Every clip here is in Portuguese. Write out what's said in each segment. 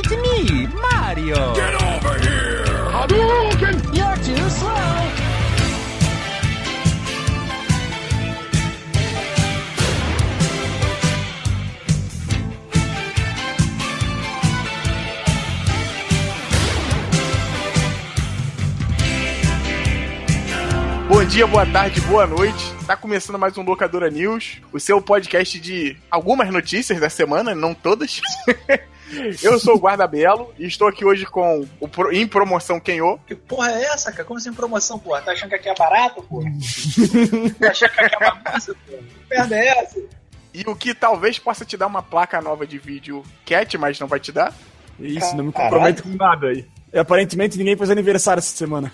It's me, Mario! Get over here! Hadouken! You're too slow! Bom dia, boa tarde, boa noite. Tá começando mais um Locadora News, o seu podcast de algumas notícias da semana, não todas. Eu sou o Guarda Belo e estou aqui hoje com o Pro- em promoção Kenô. Que porra é essa, cara? Como assim promoção, porra? Tá achando que aqui é barato, porra? tá achando que aqui é bagunça, porra? Que merda é essa? E o que talvez possa te dar uma placa nova de vídeo cat, mas não vai te dar. Isso, não me Caralho. comprometo com nada aí. E aparentemente ninguém fez aniversário essa semana.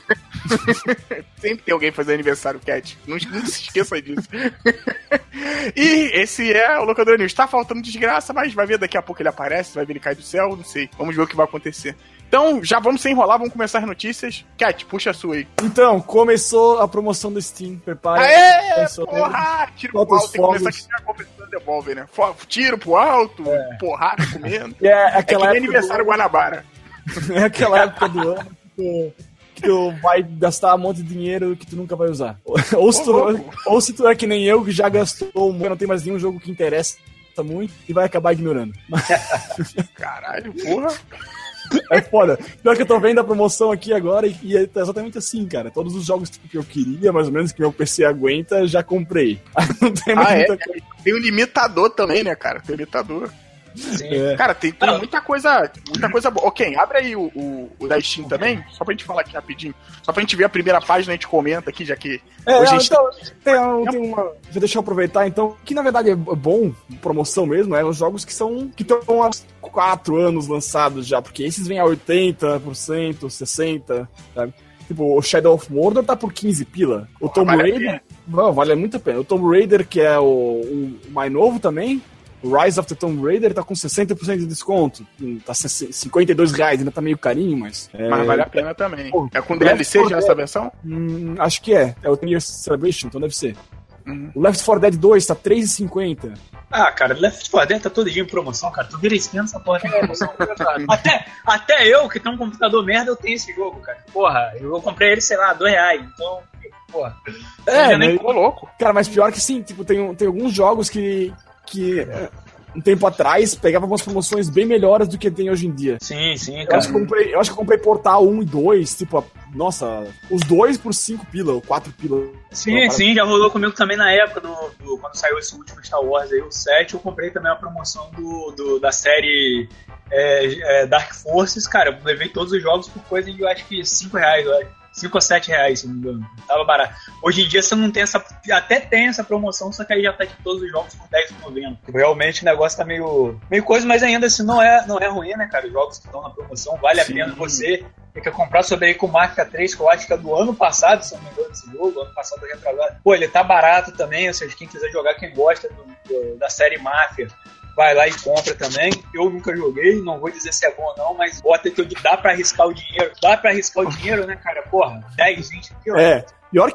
Sempre tem alguém fazendo aniversário cat. Não, não se esqueça disso. e esse é o Locadora News. Tá faltando desgraça, mas vai ver daqui a pouco ele aparece, vai ver ele cair do céu, não sei. Vamos ver o que vai acontecer. Então, já vamos sem enrolar, vamos começar as notícias. Cat, puxa a sua aí. Então, começou a promoção do Steam. Prepara. Aê, Começou- porra! Tiro pro alto, tem que começar fogos. a competição devolve, né? Tiro pro alto, porrada comendo. É, É que aquela nem aniversário Guanabara. é aquela época do ano que tu, que tu vai gastar um monte de dinheiro que tu nunca vai usar. Ou se tu, ou se tu é que nem eu, que já gastou, um- não tem mais nenhum jogo que interessa muito e vai acabar ignorando. Caralho, porra. É foda. Pior que eu tô vendo a promoção aqui agora e, e é exatamente assim, cara. Todos os jogos que eu queria, mais ou menos, que meu PC aguenta, já comprei. Não tem Ah, é? Tem um limitador também, né, cara? Tem limitador. Sim. É. Cara, tem, tem muita coisa, muita coisa boa. Ok, abre aí o, o, o da Steam também, só pra gente falar aqui rapidinho. Só pra gente ver a primeira página, a gente comenta aqui, já que É, hoje a não, gente então, tem, um- tem uma. Deixa eu aproveitar, então, que na verdade é bom, promoção mesmo, é os jogos que são. que estão há 4 anos lançados já, porque esses vêm a 80%, 60%, sabe? Tipo, o Shadow of Mordor tá por 15 pila. O Tomb vale Raider. Não, vale muito a pena. O Tomb Raider, que é o, o mais novo também. O Rise of the Tomb Raider tá com 60% de desconto. Tá 52 reais, ainda tá meio carinho, mas. é, Mas vale a pena também. Pô, É com DLC já Dead. essa versão? Hum, acho que é. É o 10 Year Celebration, então deve ser. Uhum. O Left 4 Dead 2 tá 3,50. Ah, cara, Left 4 Dead tá todo dia em promoção, cara. Tu vira esquina essa porra tem promoção. até, até eu, que tenho um computador merda, eu tenho esse jogo, cara. Porra, eu comprei ele, sei lá, dois reais. Então, porra. É, Eu nem- mas- louco. Cara, mas pior que sim, tipo, tem, tem alguns jogos que. Que um tempo atrás pegava umas promoções bem melhores do que tem hoje em dia. Sim, sim, Eu cara. acho, que eu, comprei, eu acho que eu comprei Portal 1 e 2, tipo, nossa, os dois por 5 pila, ou 4 pila. Sim, sim, já rolou comigo também na época, do, do- quando saiu esse último Star Wars aí, o 7, eu comprei também a promoção do, do- da série é, é, Dark Forces, cara, eu levei todos os jogos por coisa de, eu acho que 5 reais, eu acho. 5 ou 7 reais, se não me engano. Tava barato. Hoje em dia você não tem essa. Até tem essa promoção, só que aí já tá de todos os jogos por 10,90. Tipo, Realmente o negócio tá meio. meio coisa, mas ainda assim não é, não é ruim, né, cara? Os jogos que estão na promoção, vale a Sim. pena você tem que comprar sobre aí com marca 3, que eu acho que é do ano passado, se não me engano, esse jogo, ano passado retrasado. Pô, ele tá barato também, ou seja, quem quiser jogar, quem gosta do- do- da série Máfia, vai lá e compra também. Eu nunca joguei, não vou dizer se é bom ou não, mas bota que eu dá pra arriscar o dinheiro. Dá pra arriscar o dinheiro, né, cara? Porra, 10, 20 quilos. É, pior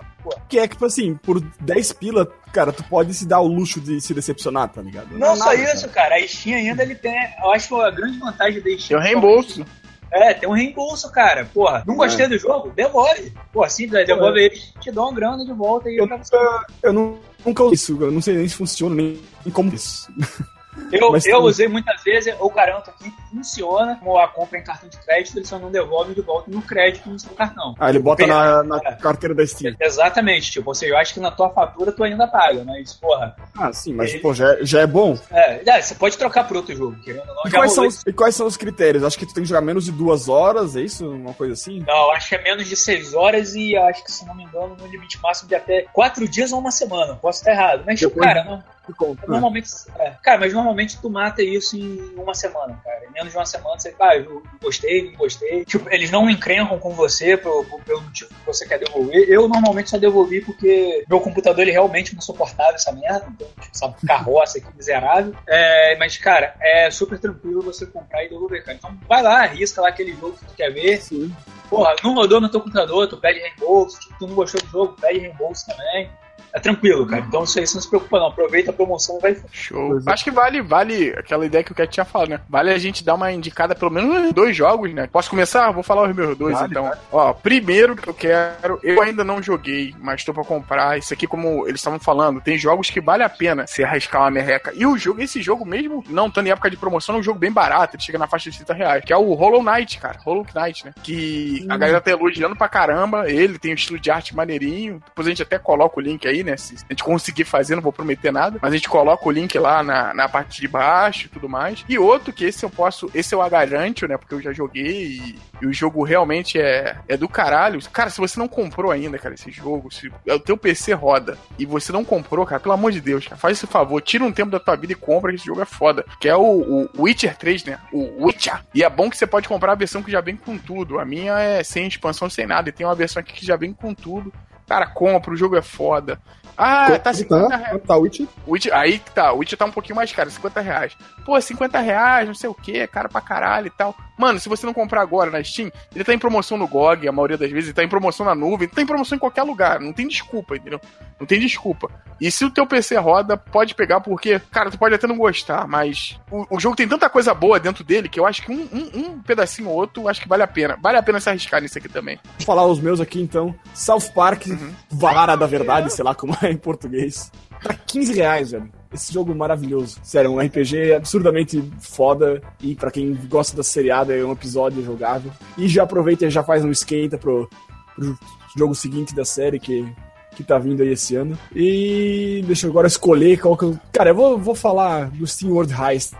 que é que, tipo assim, por 10 pila, cara, tu pode se dar o luxo de se decepcionar, tá ligado? Não é só nada, isso, cara. A Steam ainda ele tem. Eu acho que a grande vantagem da Tem Steam. o reembolso. É, tem um reembolso, cara. Porra, não gostei do jogo? Devolve. Porra, simples, devolve eles, te dão uma grana de volta e Eu nunca, eu nu- nunca usei isso, eu não sei nem se funciona, nem como isso. Eu, Mas eu usei muitas vezes, eu garanto aqui que funciona. Como a compra em cartão de crédito, eles só não devolvem de volta no crédito no seu cartão. Ah, ele bota na, na É. carteira da Steam. Exatamente, tipo, ou seja, eu acho que na tua fatura tu ainda paga, mas, porra, Ah, sim, mas, Ele- pô, já, é- já é bom. é, é, você pode trocar por outro jogo, querendo ou não. E quais, são os, e quais são os critérios? Acho que tu tem que jogar menos de duas horas, é isso? Uma coisa assim? Não, acho que é menos de 6 horas e acho que, se não me engano, no limite máximo de até 4 dias ou uma semana. Posso estar errado. Mas, Depois- cara, não. Normalmente. é, cara, mas normalmente tu mata isso em uma semana, cara. Em menos de uma semana você, ah, eu gostei, não gostei. Tipo, eles não encrencam com você pelo, pelo motivo que você quer devolver. Eu normalmente só devolvi porque meu computador ele realmente não suportava essa merda. Então, tipo, essa carroça aqui miserável. É, mas, cara, é super tranquilo você comprar e devolver, cara. Então vai lá, arrisca lá aquele jogo que tu quer ver. Sim. Porra, não rodou no teu computador, tu pede reembolso. Tipo, tu não gostou do jogo, pede reembolso também. É tranquilo, cara. Então isso aí você não se preocupa, não. Aproveita a promoção e vai. Show. Acho que vale, vale aquela ideia que o Cat tinha falado, né? Vale a gente dar uma indicada, pelo menos dois jogos, né? Posso começar? Vou falar os meus dois, Vale, então. vale. Ó, primeiro que eu quero, eu ainda não joguei, mas tô pra comprar. Isso aqui, como eles estavam falando, tem jogos que vale a pena se arriscar uma merreca. E o jogo, esse jogo mesmo, não estando em época de promoção, é um jogo bem barato, ele chega na faixa de 30 reais, que é o Hollow Knight, cara. Hollow Knight, né? Que a galera tá elogiando pra caramba. Ele tem um estilo de arte maneirinho. Depois a gente até coloca o link aí, né? Se a gente conseguir fazer, não vou prometer nada. Mas a gente coloca o link lá na, na parte de baixo e tudo mais. E outro que esse eu posso. Esse eu agaranto, né? Porque eu já joguei e, e o jogo realmente é, é do caralho. Cara, se você não comprou ainda, cara, esse jogo, se o teu PC roda e você não comprou, cara, pelo amor de Deus, cara, faz esse favor, tira um tempo da tua vida e compra, que esse jogo é foda. Que é o, o Witcher 3, né? O Witcher. E é bom que você pode comprar a versão que já vem com tudo. A minha é sem expansão, sem nada. E tem uma versão aqui que já vem com tudo. Cara, compra, o jogo é foda. Ah, tá 50 reais. Tá, tá, Witch. Witch, aí que tá, o Witch tá um pouquinho mais caro, 50 reais. Pô, 50 reais, não sei o que, caro pra caralho e tal. Mano, se você não comprar agora na Steam, ele tá em promoção no GOG, a maioria das vezes, ele tá em promoção na nuvem, tá em promoção em qualquer lugar, não tem desculpa, entendeu? Não tem desculpa. E se o teu PC roda, pode pegar, porque, cara, tu pode até não gostar, mas o, o jogo tem tanta coisa boa dentro dele que eu acho que um, um, um pedacinho ou outro, acho que vale a pena. Vale a pena se arriscar nisso aqui também. Vou falar os meus aqui então. South Park, Vara da Verdade, sei lá como é em português. Tá 15 reais, velho. Esse jogo maravilhoso. Sério, um RPG absurdamente foda. E pra quem gosta da seriada, é um episódio jogável. E já aproveita e já faz um esquenta pro, pro jogo seguinte da série que, que tá vindo aí esse ano. E deixa eu agora escolher qual que eu. Cara, eu vou, vou falar do Steam World Heist.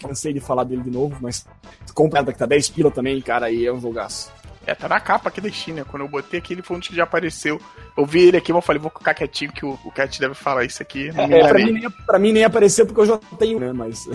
Cansei de falar dele de novo, mas compra que tá 10 pila também, cara, e é um jogaço. É, tá na capa aqui da Steam, né? Quando eu botei aqui, ele foi um que já apareceu. Eu vi ele aqui, mas eu falei, vou ficar quietinho que o, o Cat deve falar isso aqui. Não me É, pra, mim, nem- pra mim nem apareceu porque eu já tenho, né? Mas.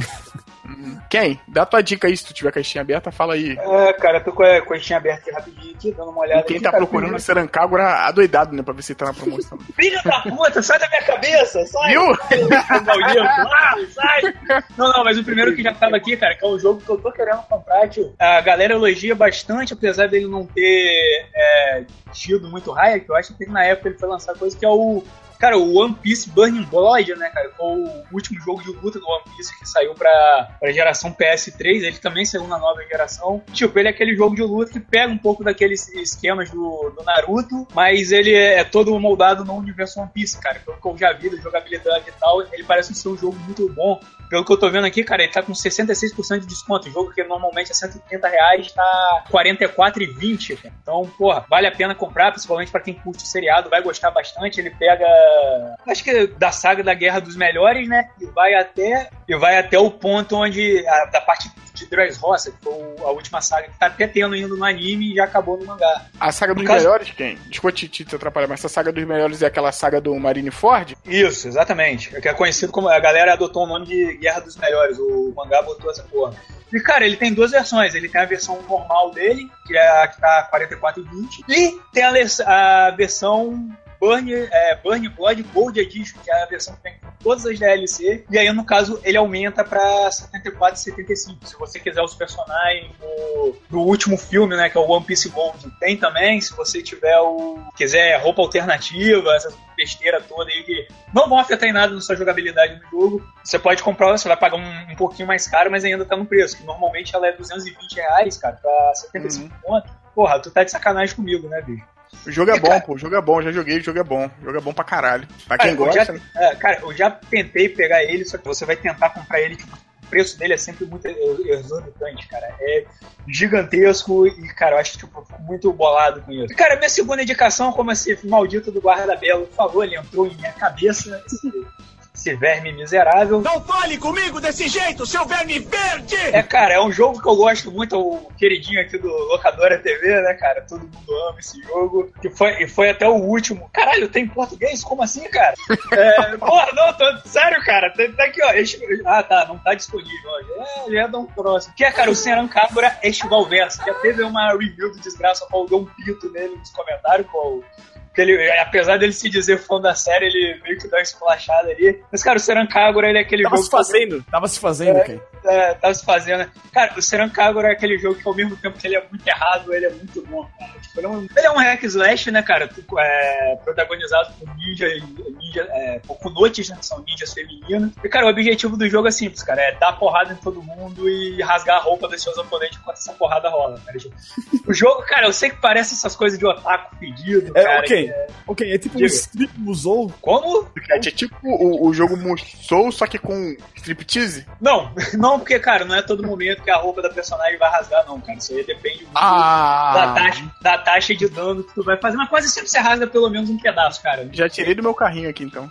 Quem? Dá tua dica aí, se tu tiver a caixinha aberta, fala aí. É, cara, eu tô com a coxinha aberta aqui rapidinho aqui, dando uma olhada. E quem aqui, tá cara, procurando o primeiro- Serancagora adoidado, né? Pra ver se tá na promoção. Filho da puta, sai da minha cabeça, sai! Viu? Sai! Não, não, mas o primeiro que já tava aqui, cara, que é um jogo que eu tô querendo comprar, tio. A galera elogia bastante, apesar dele não ter é, tido muito raio, que eu acho que na época ele foi lançar coisa que é o. Cara, o One Piece Burning Blood, né, cara? Foi o último jogo de luta do One Piece que saiu pra, pra geração PS3. Ele também saiu na nova geração. Tipo, ele é aquele jogo de luta que pega um pouco daqueles esquemas do, do Naruto, mas ele é todo moldado no universo One Piece, cara. Pelo que eu já vi da jogabilidade e tal, ele parece ser um jogo muito bom. Pelo que eu tô vendo aqui, cara, ele tá com 66% de desconto. O jogo que normalmente é 130 reais tá 44,20. cara. Então, porra, vale a pena comprar, principalmente pra quem curte o seriado, vai gostar bastante. Ele pega, acho que da saga da Guerra dos Melhores, né? E vai até, e vai até o ponto onde, a- da parte de Dressrosa, que foi a última saga que tá até tendo ainda no anime e já acabou no mangá. A saga dos No caso- melhores, quem? Desculpa te, te, te atrapalhar, mas essa saga dos melhores é aquela saga do Marineford? Isso, exatamente. É que é conhecido como. A galera adotou o nome de Guerra dos Melhores. O mangá botou essa porra. E, cara, ele tem duas versões. Ele tem a versão normal dele, que é a que tá 44,20. E tem a, a versão Burn, é, Burn Blood Gold Edition, que é a versão que tem todas as DLC. E aí, no caso, ele aumenta pra 74,75. Se você quiser os personagens do, do último filme, né, que é o One Piece Gold, tem também. Se você tiver o. quiser roupa alternativa, essa besteira toda aí que não vão afetar em nada na sua jogabilidade no jogo. Você pode comprar, você vai pagar um, um pouquinho mais caro, mas ainda tá no preço. Que normalmente ela é 220 reais, cara, pra 75 conto. Porra, tu tá de sacanagem comigo, né, bicho? O jogo é bom, cara- pô. O jogo é bom, já joguei, o jogo é bom. O jogo é bom pra caralho. Pra quem Cara, eu gosta, já- né? é, cara, eu já tentei pegar ele, só que você vai tentar comprar ele, tipo, o preço dele é sempre muito exorbitante, cara. É gigantesco e, cara, eu acho que, tipo, muito bolado com isso. Cara, minha segunda indicação, como esse maldito do guarda-belo falou, ele entrou em minha cabeça, esse verme miserável. Não fale comigo desse jeito, seu verme verde! É, cara, é um jogo que eu gosto muito, é o queridinho aqui do Locadora TV, né, cara? Todo mundo ama esse jogo. Que foi, e foi até o último. Caralho, tem em português? Como assim, cara? É, porra, não, tô, sério, cara. Tá, tá aqui, ó. Este- ah, tá, não tá disponível. ó. É, já dá um próximo. Que é, cara, o Serancabra Estival Verso. Já teve uma review do Desgraça, qual deu um pito nele nos comentários, qual que ele, apesar dele se dizer fã da série, ele meio que dá uma esculachada ali. Mas, cara, o Seran Kagura, ele é aquele tava jogo. Se fazendo, que... Tava se fazendo, é, é, tava se fazendo. Cara, o Seran Kagura é aquele jogo que, ao mesmo tempo que ele é muito errado, ele é muito bom, cara. Tipo, ele, é um, ele é um hack slash, né, cara? É, protagonizado por ninja, ninja é, kunotes, né? São ninjas femininos. E, cara, o objetivo do jogo é simples, cara. É dar porrada em todo mundo e rasgar a roupa dos seus oponentes enquanto essa porrada rola, cara. Tipo, o jogo, cara, eu sei que parece essas coisas de otaku pedido, é, cara. Ok, é... ok. É tipo Diga. um strip Musou. Como? É, tipo o, o jogo Musou, só que com striptease? Não, não, porque, cara, não é todo momento que a roupa da personagem vai rasgar, não, cara. Isso aí depende muito ah. da, taxa, da taxa de dano que tu vai fazer. Mas quase sempre você rasga pelo menos um pedaço, cara. Já tirei do meu carrinho aqui, então.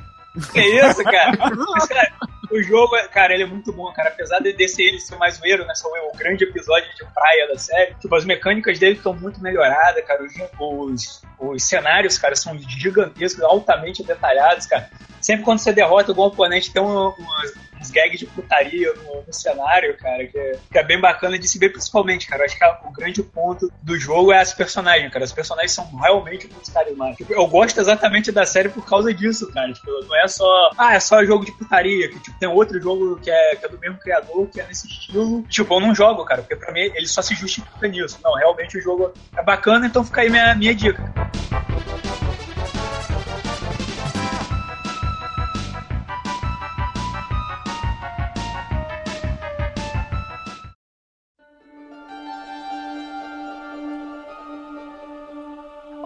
Que isso, cara? Mas, cara, o jogo, cara, ele é muito bom, cara. Apesar de desse ele ser mais zoeiro, né? Só o grande episódio de praia da série. Tipo, as mecânicas dele estão muito melhoradas, cara. Os, os, os, cenários, cara, são gigantescos, altamente detalhados, cara. Sempre quando você derrota algum oponente, tem um, umas, uns gags de putaria no, no cenário, cara, que é, que é, bem bacana de se ver principalmente, cara. Eu acho que a, o grande ponto do jogo é as personagens, cara. As personagens são realmente muito carismáticos. Tipo, eu gosto exatamente da série por causa disso, cara. Tipo, não é só, ah, é só jogo de putaria, que tipo, tem outro jogo que é, que é do mesmo criador, que é nesse estilo. Tipo, eu não jogo, cara, porque pra mim ele só se justifica nisso. Não, realmente o jogo é bacana, então fica aí minha, minha dica.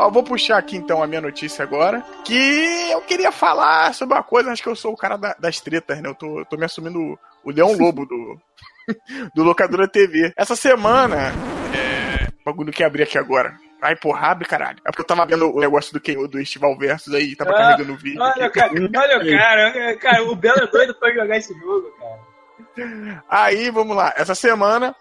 Ó, vou puxar aqui então a minha notícia agora. Que eu queria falar sobre uma coisa, acho que eu sou o cara da, das tretas, né? Eu tô, tô me assumindo o, o Leão Lobo do, do Locadora TV. Essa semana. É. Bagulho que abrir aqui agora. Ai, porra, abre, caralho. É porque eu tava vendo o negócio do, do Estival Versus aí, tava ah, carregando o vídeo. Olha, aqui. cara, olha o cara, cara, o Belo é doido pra jogar esse jogo, cara. Aí, vamos lá. Essa semana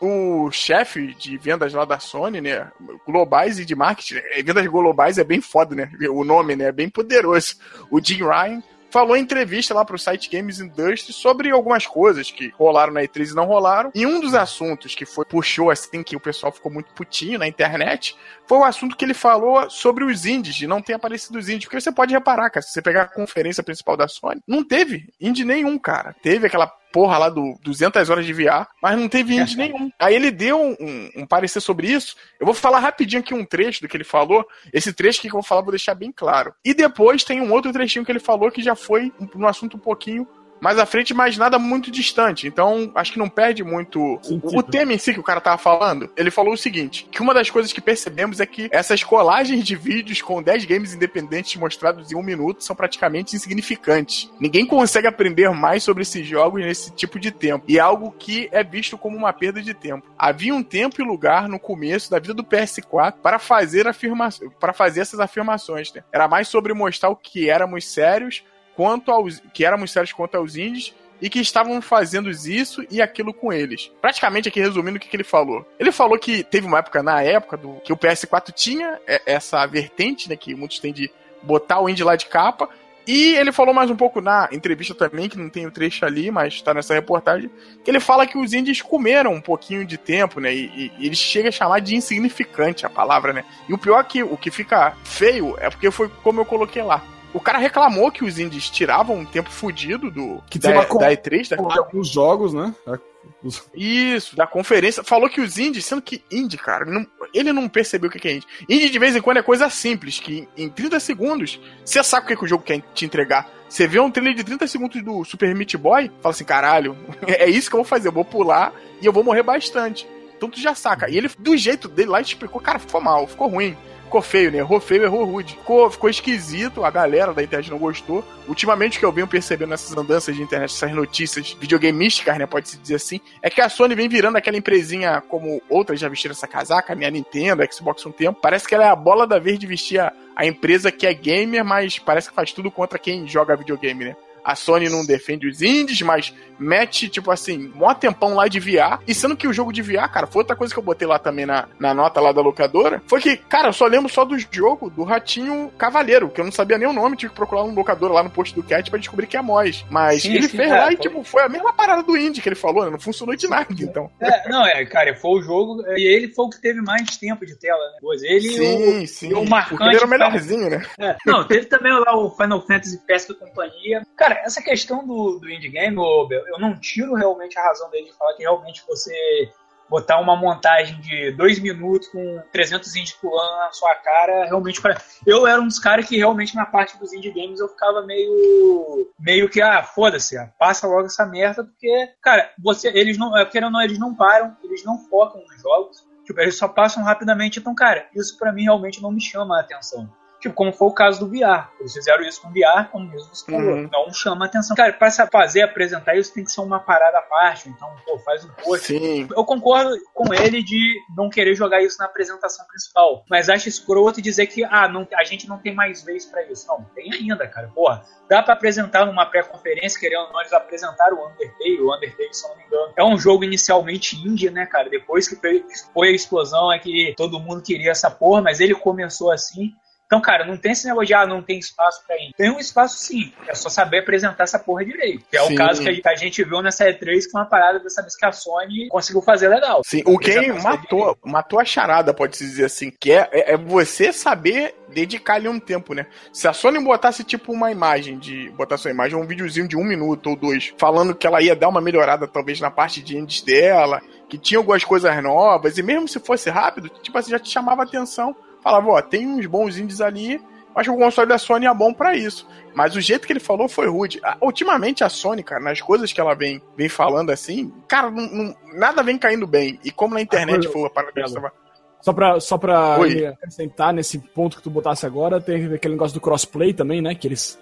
o chefe de vendas lá da Sony, né? Globais e de marketing. Né, vendas globais é bem foda, né? O nome, né? É bem poderoso. O Jim Ryan falou em entrevista lá pro site Games Industry sobre algumas coisas que rolaram na E3 e não rolaram. E um dos assuntos que foi puxou assim que o pessoal ficou muito putinho na internet foi o assunto que ele falou sobre os indies, de não ter aparecido os indies. Porque você pode reparar, cara, se você pegar a conferência principal da Sony, não teve indie nenhum, cara. Teve aquela porra lá do 200 horas de VR, mas não teve indie nenhum. Aí ele deu um, um, parecer sobre isso. Eu vou falar rapidinho aqui um trecho do que ele falou. Esse trecho que eu vou falar, vou deixar bem claro. E depois tem um outro trechinho que ele falou que já foi um, um assunto um pouquinho mais à frente, mas nada muito distante. Então, acho que não perde muito o, o, tema em si que o cara tava falando. Ele falou o seguinte: que uma das coisas que percebemos é que essas colagens de vídeos com 10 games independentes mostrados em um minuto são praticamente insignificantes. Ninguém consegue aprender mais sobre esses jogos nesse tipo de tempo. E é algo que é visto como uma perda de tempo. Havia um tempo e lugar no começo da vida do PS4 para fazer afirma para fazer essas afirmações. Né? Era mais sobre mostrar o que éramos sérios quanto aos que éramos sérios quanto aos índios e que estavam fazendo isso e aquilo com eles. Praticamente aqui resumindo o que, que ele falou. Ele falou que teve uma época na época do que o PS4 tinha essa vertente, né, que muitos têm de botar o indie lá de capa. E ele falou mais um pouco na entrevista também, que não tem o trecho ali, mas está nessa reportagem, que ele fala que os indies comeram um pouquinho de tempo, né? E, e ele chega a chamar de insignificante a palavra, né? E o pior é que o que fica feio é porque foi como eu coloquei lá o cara reclamou que os indies tiravam um tempo fudido do que da, da E3, da... alguns jogos, né? Isso, da conferência. Falou que os indies, sendo que indie, cara, não, ele não percebeu o que é indie. Indie de vez em quando é coisa simples, que em 30 segundos você sabe o que, é que o jogo quer te entregar. Você vê um trailer de 30 segundos do Super Meat Boy, fala assim, caralho, é isso que eu vou fazer, eu vou pular e eu vou morrer bastante. Então tu já saca. E ele, do jeito dele lá, explicou, cara, ficou mal, ficou ruim ficou feio, né? Errou feio, errou rude. Ficou, ficou esquisito, a galera da internet não gostou. Ultimamente, o que eu venho percebendo nessas andanças de internet, essas notícias videogameísticas, né? Pode-se dizer assim, é que a Sony vem virando aquela empresinha como outras já vestiram essa casaca, a minha Nintendo, a Xbox um tempo. Parece que ela é a bola da vez de vestir a, a empresa que é gamer, mas parece que faz tudo contra quem joga videogame, né? A Sony não defende os indies, mas mete, tipo assim, mó tempão lá de VR. E sendo que o jogo de VR, cara, foi outra coisa que eu botei lá também na, na nota lá da locadora, foi que, cara, eu só lembro só do jogo do Ratinho Cavaleiro, que eu não sabia nem o nome, tive que procurar um locador lá no post do Cat pra descobrir que é Moz. Mas sim, ele sim, fez é, lá foi... e, tipo, foi a mesma parada do indie que ele falou, né? Não funcionou de nada, então. É, não, é, cara, foi o jogo, e ele foi o que teve mais tempo de tela, né? Pois ele sim, o, sim. o marcante. Porque ele era o melhorzinho, né? É, não, teve também lá o Final Fantasy Pesca e Companhia. Cara, essa questão do, do indie game, eu não tiro realmente a razão dele de falar que realmente você botar uma montagem de dois minutos com 300 indie pulando na sua cara, realmente para eu era um dos caras que realmente na parte dos indie games eu ficava meio meio que ah, foda-se, passa logo essa merda porque, cara, você eles não, é, querendo ou não, eles não param, eles não focam nos jogos. Tipo, eles só passam rapidamente, então, cara, isso para mim realmente não me chama a atenção. Tipo, como foi o caso do VR. Eles fizeram isso com o VR, como mesmo você falou. Uhum. Não chama atenção. Cara, pra fazer, apresentar isso tem que ser uma parada à parte. Então, pô, faz um post. Sim. Eu concordo com ele de não querer jogar isso na apresentação principal. Mas acho escroto dizer que, ah, não, a gente não tem mais vez para isso. Não, tem ainda, cara. Porra, dá para apresentar numa pré-conferência, querendo nós apresentar o Undertale. O Undertale, se não me engano, é um jogo inicialmente indie, né, cara? Depois que foi a explosão, é que todo mundo queria essa porra, mas ele começou assim. Então, cara, não tem esse negócio de, ah, não tem espaço pra ir. Tem um espaço sim, é só saber apresentar essa porra direito. Que é sim. o caso que a gente viu nessa E3 com uma parada dessa vez que a Sony conseguiu fazer legal. Sim, o que matou, matou a charada, pode-se dizer assim, que é, é, é você saber dedicar ali um tempo, né? Se a Sony botasse tipo uma imagem de. botasse uma imagem, um videozinho de um minuto ou dois, falando que ela ia dar uma melhorada, talvez, na parte de indies dela, que tinha algumas coisas novas, e mesmo se fosse rápido, tipo assim, já te chamava atenção falava, ó, tem uns bons indies ali, acho que o console da Sony é bom para isso. Mas o jeito que ele falou foi rude. Ultimamente a Sony, cara, nas coisas que ela vem, vem falando assim, cara, não, não, nada vem caindo bem. E como na internet ah, foi a parada só pra, só pra acrescentar nesse ponto que tu botasse agora, teve aquele negócio do crossplay também, né? Que eles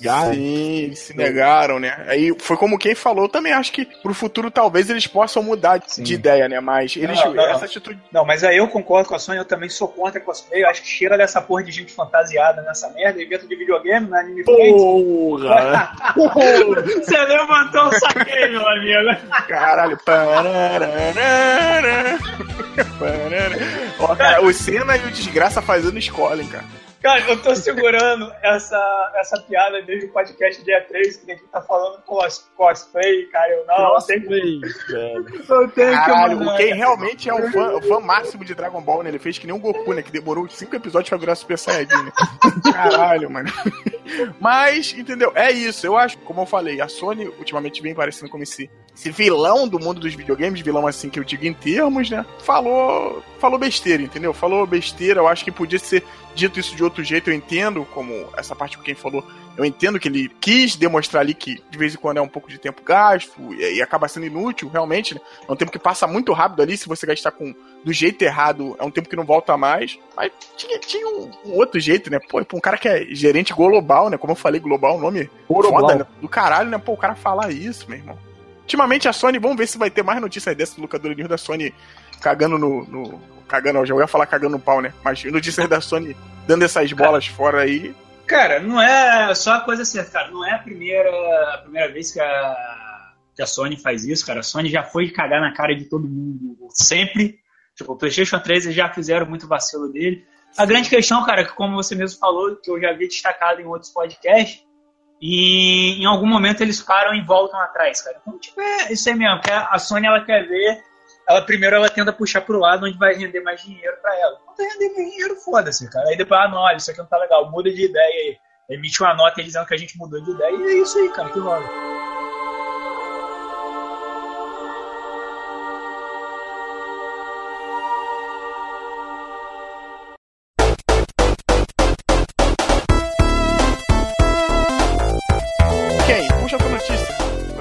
negaram. Sim, se negaram, né? Aí foi como quem falou, também acho que pro futuro talvez eles possam mudar Sim. de ideia, né? Mas eles não, não, essa atitude. Não, mas aí eu concordo com a Sony, eu também sou contra cosplay. Eu acho que cheira dessa porra de gente fantasiada nessa merda, evento de videogame, na Anime Porra! Você levantou o saqueio, meu amigo. Caralho. Ó, cara, o Senna e o Desgraça fazendo escola, hein, cara. Cara, eu tô segurando essa, essa piada desde o podcast dia 3, que a gente tá falando cos, cosplay, cara. Eu não. Cosplay, Eu tenho Caralho, que mandar, quem realmente é o fã, o fã máximo de Dragon Ball, né? Ele fez que nem um Goku, né? Que demorou 5 episódios pra virar Super Saiyajin. Né? Caralho, mano. Mas, entendeu? É isso. Eu acho, como eu falei, a Sony ultimamente vem parecendo como esse, esse vilão do mundo dos videogames, vilão assim que eu digo em termos, né? Falou, falou besteira, entendeu? Falou besteira. Eu acho que podia ser dito isso de outro jeito, eu entendo, como essa parte que quem falou, eu entendo que ele quis demonstrar ali que de vez em quando é um pouco de tempo gasto e, e acaba sendo inútil, realmente, né? É um tempo que passa muito rápido ali, se você gastar com do jeito errado, é um tempo que não volta mais. Mas tinha, tinha um, um outro jeito, né? Pô, um cara que é gerente global, né? Como eu falei, global, o nome global. foda, né? Do caralho, né? Pô, o cara falar isso, meu irmão. Ultimamente a Sony, vamos ver se vai ter mais notícias dessa do locador News da Sony cagando no, no cagando, já ia falar cagando no pau, né? Mas notícias da Sony dando essas bolas cara, fora aí. Cara, não é só a coisa certa, cara. Não é a primeira, a primeira vez que a, que a Sony faz isso, cara. A Sony já foi cagar na cara de todo mundo. Sempre. Tipo, o PlayStation 3 eles já fizeram muito vacilo dele. A grande questão, cara, que como você mesmo falou, que eu já vi destacado em outros podcasts, e em algum momento eles param e voltam atrás, cara. Então, tipo, é isso aí mesmo. A Sony ela quer ver ela primeiro ela tenta puxar pro lado onde vai render mais dinheiro para ela. Não tá rendendo dinheiro, foda-se, cara. Aí depois, ah, não, olha, isso aqui não tá legal, muda de ideia aí. Emite uma nota dizendo que a gente mudou de ideia e é isso aí, cara, que rola.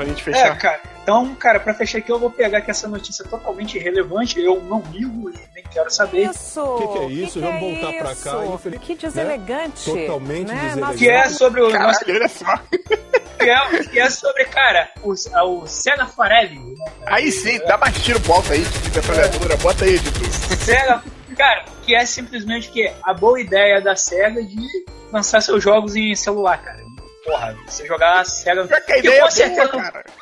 Gente fechar. É, cara. Então, cara, para fechar aqui, eu vou pegar que essa notícia é totalmente irrelevante. Eu não ligo e nem quero saber. Isso! O que, que, é isso? Que Vamos voltar para cá. Infeliz... Que deselegante. Né? Totalmente né? deselegante. Que é sobre o. Caralho, olha só. Que é, que é sobre, cara, o, o Sega Farelli. Né, aí sim, dá mais tiro pro alto aí, de metralhadora. Bota aí, editor. Sega. Cara, que é simplesmente que a boa ideia da SEGA de lançar seus jogos em celular, cara porra, você jogar a SEGA. Pior que a ideia é boa, cara.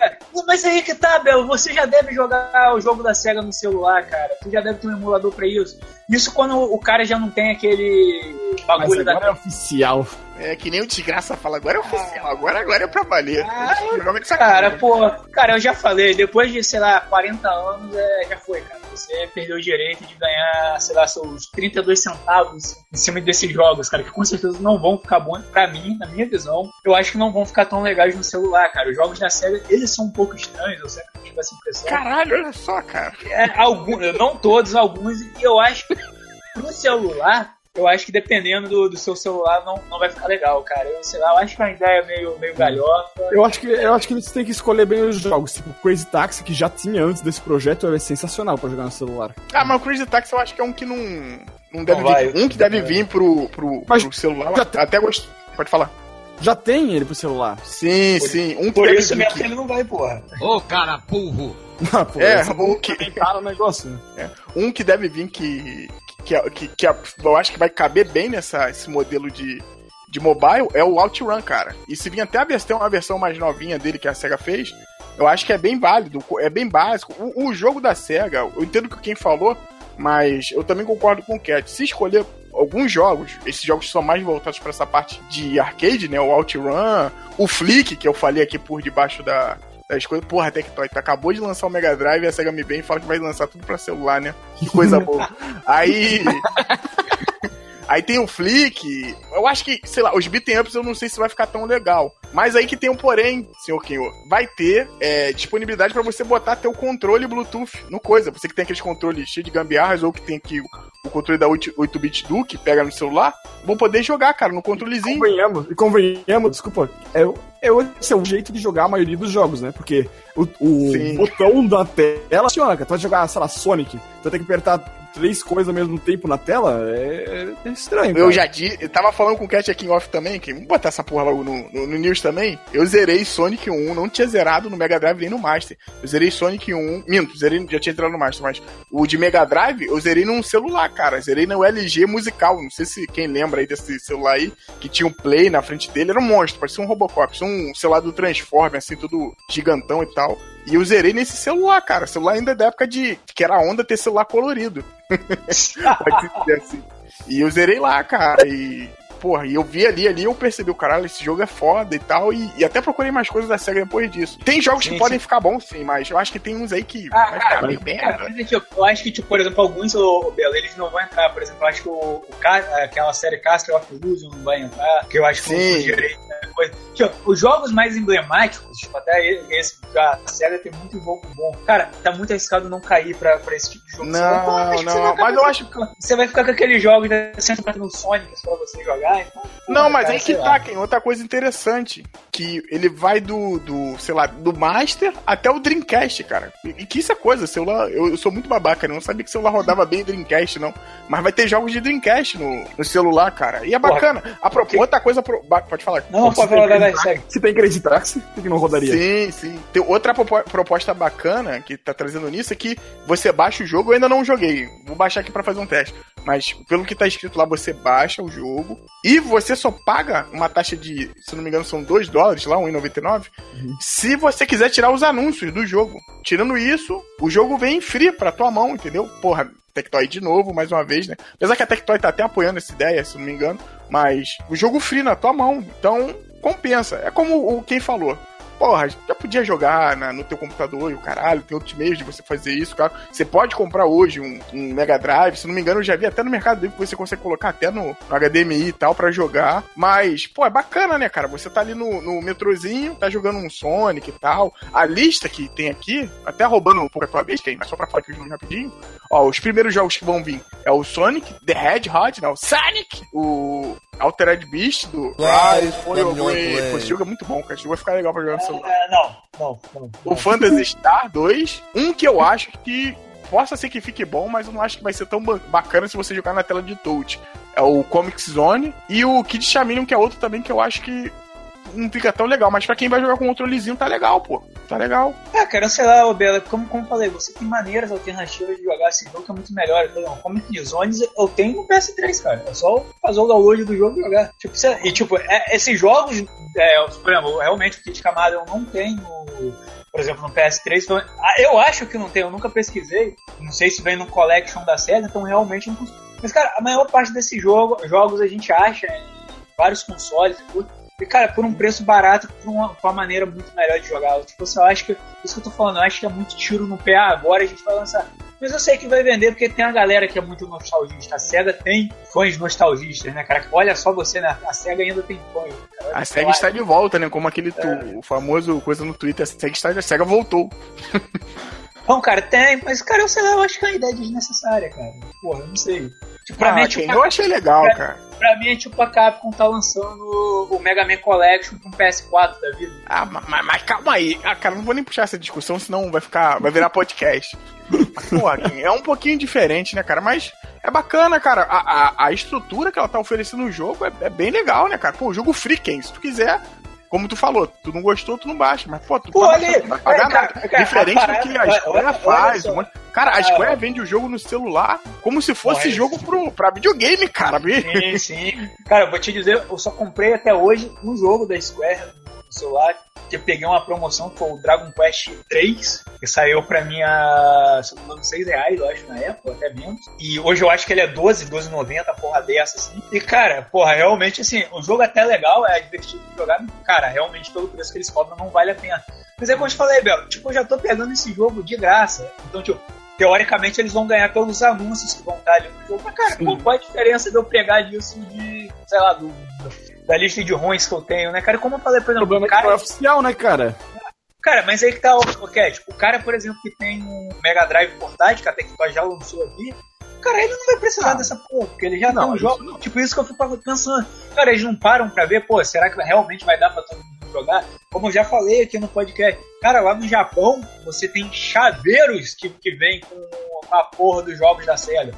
É, Mas aí que tá, Bel, você já deve jogar o jogo da SEGA no celular, cara. Tu já deve ter um emulador pra isso. Isso quando o cara já não tem aquele Mas bagulho da. agora é oficial. É que nem o desgraça fala, agora é oficial, agora, agora é pra valer. Ah, de Cara, pô, cara, eu já falei, depois de, sei lá, 40 anos, é, já foi, cara. Você perdeu o direito de ganhar, sei lá, seus 32 centavos em cima desses jogos, cara, que com certeza não vão ficar bons pra mim, na minha visão. Eu acho que não vão ficar tão legais no celular, cara. Os jogos da SEGA, eles são um pouco estranhos, eu sempre tive essa impressão. Caralho, olha só, cara. É, alguns, não todos, alguns, e eu acho que pro celular, eu acho que dependendo do, do seu celular não, não vai ficar legal, cara. Eu sei lá, eu acho que é uma ideia meio, meio galhofa. Eu acho, que, eu acho que eles têm que escolher bem os jogos. Tipo, Crazy Taxi, que já tinha antes desse projeto, é sensacional pra jogar no celular. Ah, mas o Crazy Taxi eu acho que é um que não. Não deve Não vai. vir. Um que deve vir pro, pro, Mas pro celular. tem- Até gosto. Pode falar. Já tem ele pro celular. Sim, sim. Um Por isso mesmo que- ele não vai, porra. Ô, cara burro. Ah, pô, É, um que, cara o negócio. né? um que deve vir que. Que, que, que eu acho que vai caber bem nessa esse modelo de, de mobile é o OutRun, cara. E se vir até a versão, uma versão mais novinha dele que a SEGA fez, eu acho que é bem válido, é bem básico. O, o jogo da SEGA, eu entendo o que quem falou, mas eu também concordo com o Cat. Se escolher alguns jogos, esses jogos são mais voltados para essa parte de arcade, né? O OutRun, o Flick, que eu falei aqui por debaixo da, das coisas. Porra, Tectoy, tu acabou de lançar o Mega Drive e a SEGA me vem e fala que vai lançar tudo pra celular, né? Que coisa boa. Aí. Aí tem o Flick. Eu acho que, sei lá, os beaten ups eu não sei se vai ficar tão legal. Mas aí que tem um porém, senhor Kenho. Vai ter é, disponibilidade pra você botar teu controle Bluetooth no coisa. Você que tem aqueles controles cheios de gambiarras ou que tem aqui o, controle da 8 8-bit do que pega no celular, vão poder jogar, cara, no controlezinho. Convenhamos, e convenhamos, desculpa, é, o- é, o- esse é o jeito de jogar a maioria dos jogos, né? Porque o, o botão da tela funciona, cara. Tu vai jogar, sei lá, Sonic, tu vai ter que apertar três coisas ao mesmo tempo na tela, é, é estranho. Eu cara. já disse, eu tava falando com o Cat aqui em off também, que vamos botar essa porra logo no, no, no News também. Eu zerei Sonic 1, não tinha zerado no Mega Drive nem no Master. Eu zerei Sonic 1, minto, zerei, já tinha entrado no Master, mas o de Mega Drive eu zerei num celular, cara. Zerei no LG musical. Não sei se quem lembra aí desse celular aí, que tinha um play na frente dele, era um monstro, parecia um Robocop, um celular do Transformer, assim, tudo gigantão e tal. E eu zerei nesse celular, cara. Celular ainda da época de. que era a onda ter celular colorido. Pode dizer assim. E eu zerei lá, cara. E, porra, e eu vi ali, ali, eu percebi, o caralho, esse jogo é foda e tal. E, e até procurei mais coisas da SEGA depois disso. Tem jogos que Sim, podem sim. ficar bons, sim, mas eu acho que tem uns aí que Ah, vai ficar cara, bem Cara, merda. é que eu, eu acho que, tipo, por exemplo, alguns, ô, ô, Belo, eles não vão entrar. Por exemplo, eu acho que o, o aquela série Castle of Illusion não vai entrar, que eu acho que Sim. né, coisa. Tipo, os jogos mais emblemáticos, tipo, até esse, a SEGA tem muito jogo bom. Cara, tá muito arriscado não cair pra, pra esse tipo de jogo. Não, que não, você vai acabar mas eu acho ficando- Você vai ficar com aqueles jogos da sempre no Sonic pra você jogar. Então, Não, mas cara, aí que tá. Ken. Outra coisa interessante. Que ele vai do, do, sei lá, do Master até o Dreamcast, cara. E, e que isso é coisa, celular. Eu, eu sou muito babaca, né? Eu não sabia que celular rodava bem Dreamcast, não. Mas vai ter jogos de Dreamcast no, no celular, cara. E é Porra, bacana. A pro, outra coisa. Pro, pode falar. Não, pode falar, vai, segue. Se tem por que não rodaria? Sim, sim. Tem outra propo- proposta bacana que tá trazendo nisso é que você baixa o jogo, eu ainda não joguei. Vou baixar aqui pra fazer um teste. Mas pelo que tá escrito lá, você baixa o jogo e você só paga uma taxa de, se não me engano, são 2 dólares lá, 1,99, se você quiser tirar os anúncios do jogo. Tirando isso, o jogo vem free pra tua mão, entendeu? Porra, Tectoy de novo, mais uma vez, né? Apesar que a Tectoy tá até apoiando essa ideia, se não me engano, mas o jogo free na tua mão. Então, compensa. É como o quem falou. Porra, já podia jogar na- no teu computador e o caralho, tem outros meios de você fazer isso, cara. Você pode comprar hoje um, um Mega Drive, se não me engano, eu já vi até no Mercado Livre que você consegue colocar até no, no HDMI e tal pra jogar. Mas, pô, é bacana, né, cara? Você tá ali no, no metrozinho, tá jogando um Sonic e tal. A lista que tem aqui, até roubando um pouco a tua vez, Ken, mas só pra falar aqui os nomes rapidinho. Ó, os primeiros jogos que vão vir é o Sonic, The Hedgehog, não, Sonic, o Altered Beast do Rise, foi o Esse jogo é muito bom, cara. Esse jogo vai ficar legal pra jogar no celular. É, não, não, não. O Phantasy Star 2, um que eu acho que possa ser que fique bom, mas eu não acho que vai ser tão ba- bacana se você jogar na tela de touch. É o Comic Zone e o Kid Chameleon, que é outro também que eu acho que não fica tão legal, mas pra quem vai jogar com controlezinho tá legal, pô. Tá legal. É, cara, sei lá, Bela, como, como falei, você tem maneiras alternativas de jogar esse jogo que é muito melhor. Então, como que Zones eu tenho no PS3, cara. É só fazer o download do jogo e jogar. Tipo, você- e tipo, é- esses jogos, é, por exemplo, realmente o Kit Camada eu não tenho, por exemplo, no PS3. Então, ah, eu acho que não tem, eu nunca pesquisei. Não sei se vem no Collection da SEGA, então realmente não consigo. Mas, cara, a maior parte desses jogo, jogos a gente acha em vários consoles e tudo. E, cara, por um preço barato, por uma, por uma maneira muito melhor de jogar. Tipo, assim, eu acho que. Isso que eu tô falando, eu acho que é muito tiro no pé. Ah, agora a gente vai lançar. Mas eu sei que vai vender porque tem a galera que é muito nostalgista. A SEGA tem fãs nostalgistas, né, cara? Olha só você, né? A SEGA ainda tem fãs. Cara. A SEGA está de volta, né? Como aquele tu- o famoso coisa no Twitter, a SEGA, está, a SEGA voltou. Não, cara, tem, mas, cara, eu sei lá, eu acho que é uma ideia desnecessária, cara. Porra, eu não sei. Tipo, pra Ah, mim é Ken, tipo. eu achei legal, pra- cara. Pra mim é tipo a Capcom tá lançando o Mega Man Collection com PS4 da vida. Ah, ma- ma- mas, calma aí. Ah, cara, não vou nem puxar essa discussão, senão vai ficar. Vai virar podcast. Mas, porra, Ken, é um pouquinho diferente, né, cara? Mas é bacana, cara. A, a, a estrutura que ela tá oferecendo no jogo é, é bem legal, né, cara? Pô, o jogo free, Ken, se tu quiser. Como tu falou, tu não gostou, tu não baixa. Mas, pô, tu Pô, vai pagar é, cara, nada. cara, Diferente a do que a Square olha faz. Cara, a Ah, Square vende o jogo no celular como se fosse jogo pro, pra videogame, cara. Sim, sim. Cara, eu vou te dizer, eu só comprei até hoje um jogo da Square no celular, que eu peguei uma promoção que foi o Dragon Quest 3, que saiu pra mim a, se eu não me engano, 6 reais, eu acho, na época, até menos. E hoje eu acho que ele é 12, 12,90, porra dessa, assim. E, cara, porra, realmente, assim, o jogo é até legal, é divertido de jogar, cara, realmente, pelo preço que eles cobram, não vale a pena. Mas é como eu te falei, Bel, tipo, eu já tô pegando esse jogo de graça. Então, tipo, teoricamente eles vão ganhar pelos anúncios que vão estar ali no jogo. Mas, cara, qual, qual a diferença de eu pegar disso de, sei lá, do- da lista de ruins que eu tenho, né, cara? Como eu falei, por exemplo, problema o é que não é cara, oficial, né, cara? cara, mas aí que tá o, Cat. O cara, por exemplo, que tem um Mega Drive portátil, que a Tectoy já lançou aqui, cara, ele não vai precisar Ah. dessa porra, porque ele já Não, tem um jogo. Tipo, isso que eu fico pensando. Cara, eles não param pra ver, pô, será que realmente vai dar pra todo mundo jogar? Como eu já falei aqui no podcast, cara, lá no Japão, você tem chaveiros que, que vêm com, a porra dos jogos da SEGA.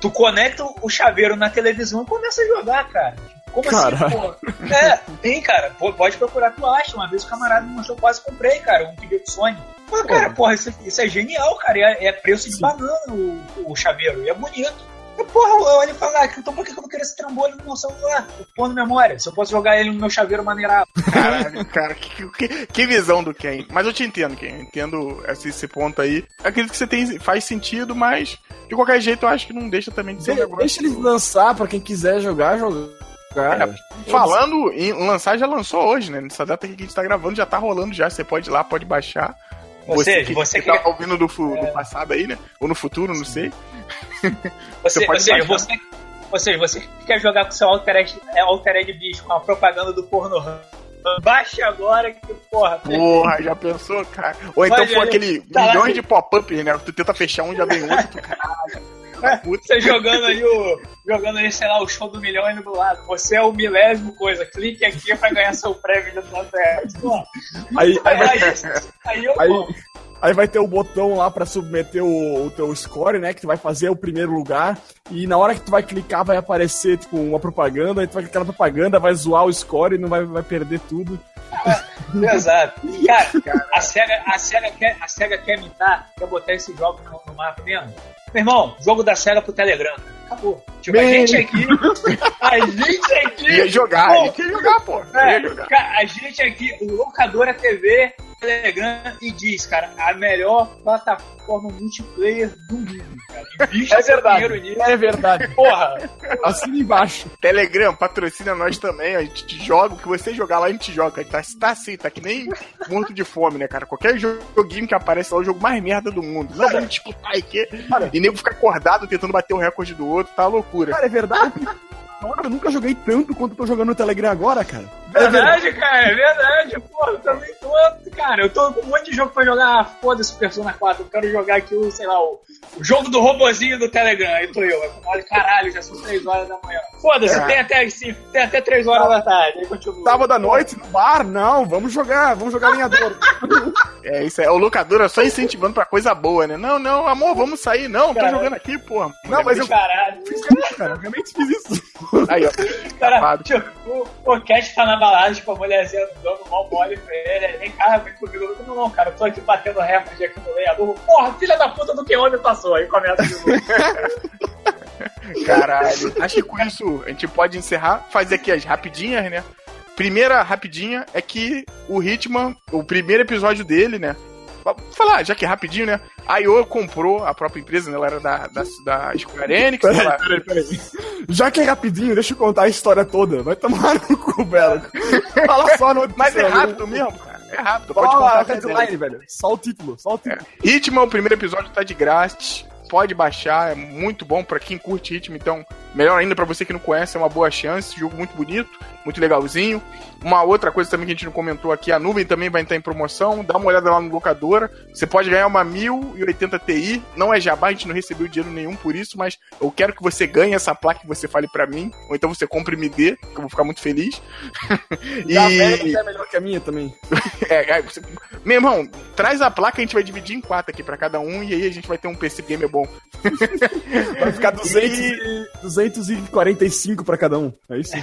Tu conecta o chaveiro na televisão e começa a jogar, cara. Como Caralho. assim, pô? É, tem, cara. Pô, Pode procurar, tu acha. Uma vez o camarada me mostrou, quase comprei, cara, um pedido de Sony. Pô, cara, porra, isso, isso é genial, cara. É, é preço de banana o, o chaveiro. E é bonito. E, porra, eu olho e falo, ah, então por que eu não quero esse trambolho no meu celular? Eu pôr na memória. Se eu posso jogar ele no meu chaveiro maneirado. Caralho, cara, que, que, que visão do Ken. Mas eu te entendo, Ken. Eu entendo esse, esse ponto aí. Eu acredito que você tem, faz sentido, mas de qualquer jeito eu acho que não deixa também de ser De- deixa eles lançar pra quem quiser jogar, jogar. É, Falando em lançar, já lançou hoje, né? Nessa data que a gente tá gravando, já tá rolando já. Você pode ir lá, pode baixar. Ou seja, você que tá que- ouvindo do, do passado aí, né? Ou no futuro, não sei. Você, Você pode ou, seja, baixar. você, ou seja, você que quer jogar com seu Altered, é, Altered Beast com a propaganda do porno baixe agora que, porra, Porra, já pensou, cara? Ou então aí, aquele tá lá. milhões de pop-up, né? Tu tenta fechar um, já vem outro, caralho. Puta. você jogando ali o. Jogando ali, sei lá, o show do milhão indo do lado. Você é o milésimo coisa. Clique aqui pra ganhar seu prêmio de Altered. Pô, Aí, aí, Aí, vai, aí, aí eu aí, aí vai ter o botão lá pra submeter o, o teu score, né? Que tu vai fazer o primeiro lugar. E na hora que tu vai clicar, vai aparecer, tipo, uma propaganda. Aí tu vai clicar na propaganda, vai zoar o score e não vai, vai perder tudo. Exato. Cara, a SEGA, a, SEGA quer, a SEGA quer imitar, quer botar esse jogo no, no mapa mesmo. Meu irmão, jogo da SEGA pro Telegram. Acabou. Tipo, a gente aqui. A gente aqui. Ia jogar, Pô, ele queria jogar, pô. É, Queria jogar. cara, a gente aqui, o Locadora TV, Telegram, e diz, cara, a melhor plataforma multiplayer do mundo, cara. Invista É verdade. É verdade. Porra, Assina embaixo. Telegram, patrocina nós também. A gente te joga, o que você jogar lá, a gente joga. A gente tá, tá assim, tá que nem morto de fome, né, cara? Qualquer joguinho que aparece lá é o jogo mais merda do mundo. Não, vamos disputar aqui. Cara. E nego fica acordado tentando bater o recorde do outro, tá loucura. Cara, é verdade. Eu nunca joguei tanto quanto eu tô jogando no Telegram agora, cara. Verdade, cara, é verdade. Porra, eu também tô, cara, eu tô com um monte de jogo pra jogar. Ah, Foda-se Persona 4, eu quero jogar aqui o, sei lá, o, o jogo do robozinho do Telegram. Aí tô eu, olha, caralho, já são 3 horas da manhã. Foda-se, É. tem até as 5, tem até 3 horas da tarde. Aí continua. Sábado à noite, no bar, não, vamos jogar, vamos jogar linhador. É, isso é o locadora só incentivando pra coisa boa, né? Não, não, amor, vamos sair. Não, tô Cara. jogando aqui, porra. Não, mas eu Caralho. fiz isso, cara, eu realmente fiz isso. Aí, ó. Cara, tipo, o, o Cat tá na balada, tipo, a mulherzinha dando mal mole pra ele. Vem cá, vem comigo. Não, não, cara, eu tô aqui batendo recorde aqui no lenhador. Porra, filha da puta do que onde passou. Aí começa de novo. Caralho. Acho que com isso a gente pode encerrar, fazer aqui as rapidinhas, né? Primeira rapidinha é que o Hitman, o primeiro episódio dele, né? Vou falar, já que é rapidinho, né? A IO comprou a própria empresa, né? Ela era da, da, da Square Enix. Peraí, ela- peraí, peraí. Já que é rapidinho, deixa eu contar a história toda. Vai tomar no cu, Belo. Fala só no Mas é rápido mesmo, cara. É rápido. Pode Fala contar a headline, velho. Só o título, só o título. Hitman, o primeiro episódio tá de grátis. Pode baixar, é muito bom pra quem curte Hitman, então melhor ainda pra você que não conhece, é uma boa chance. Jogo muito bonito, muito legalzinho. Uma outra coisa também que a gente não comentou aqui, a nuvem também vai entrar em promoção. Dá uma olhada lá no locadora. Você pode ganhar uma 1080 Ti. Não é jabá, a gente não recebeu dinheiro nenhum por isso, mas eu quero que você ganhe essa placa que você fale pra mim. Ou então você compre e me dê, que eu vou ficar muito feliz. E a América é melhor que a minha também. É, é, você- meu irmão, traz a placa, a gente vai dividir em quatro aqui pra cada um, e aí a gente vai ter um PC gamer bom. Vai ficar 200 e... 245 pra cada um. É isso?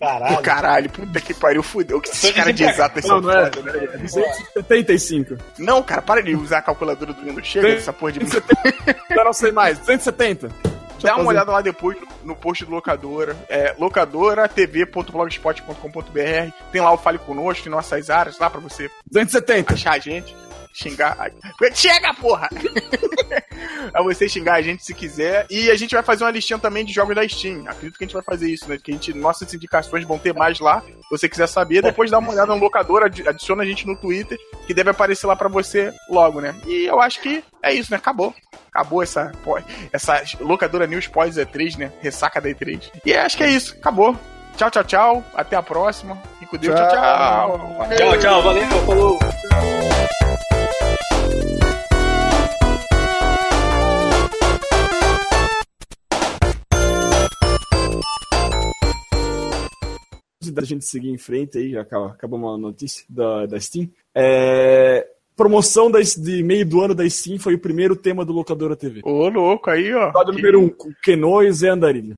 Caralho. Pô, caralho, puta que pariu, fudeu. Que esses caras de exatas Não, são não é. foda, né? É 275. Não, cara, para de usar a calculadora do Windows. Chega dessa porra de. Eu não sei mais. 270. Deixa eu Dá uma fazer. olhada lá depois no, post do locadora. É locadoratv.blogspot.com.br. Tem lá o Fale Conosco, em nossas áreas, lá pra você 270. achar a gente, xingar. Chega, porra! pra você xingar a gente se quiser. E a gente vai fazer uma listinha também de jogos da Steam. Acredito que a gente vai fazer isso, né? Que a gente, nossas indicações vão ter mais lá. Se você quiser saber, depois dá uma olhada no locador, adi- adiciona a gente no Twitter, que deve aparecer lá pra você logo, né? E eu acho que é isso, né? Acabou. Acabou essa, essa locadora News pós E3, né? Ressaca da E3. E acho que é isso. Acabou. Tchau, tchau, tchau. Até a próxima. Fique com Deus. Tchau, Tchau. tchau. Valeu. Tchau, tchau, valeu, falou. Antes da gente seguir em frente aí, já acaba- acabou uma notícia da, da Steam. É, promoção da, de meio do ano da Steam foi o primeiro tema do Locadora TV. Ô, louco, aí, ó. Episódio número 1, um, Keno e Zé Andarilho.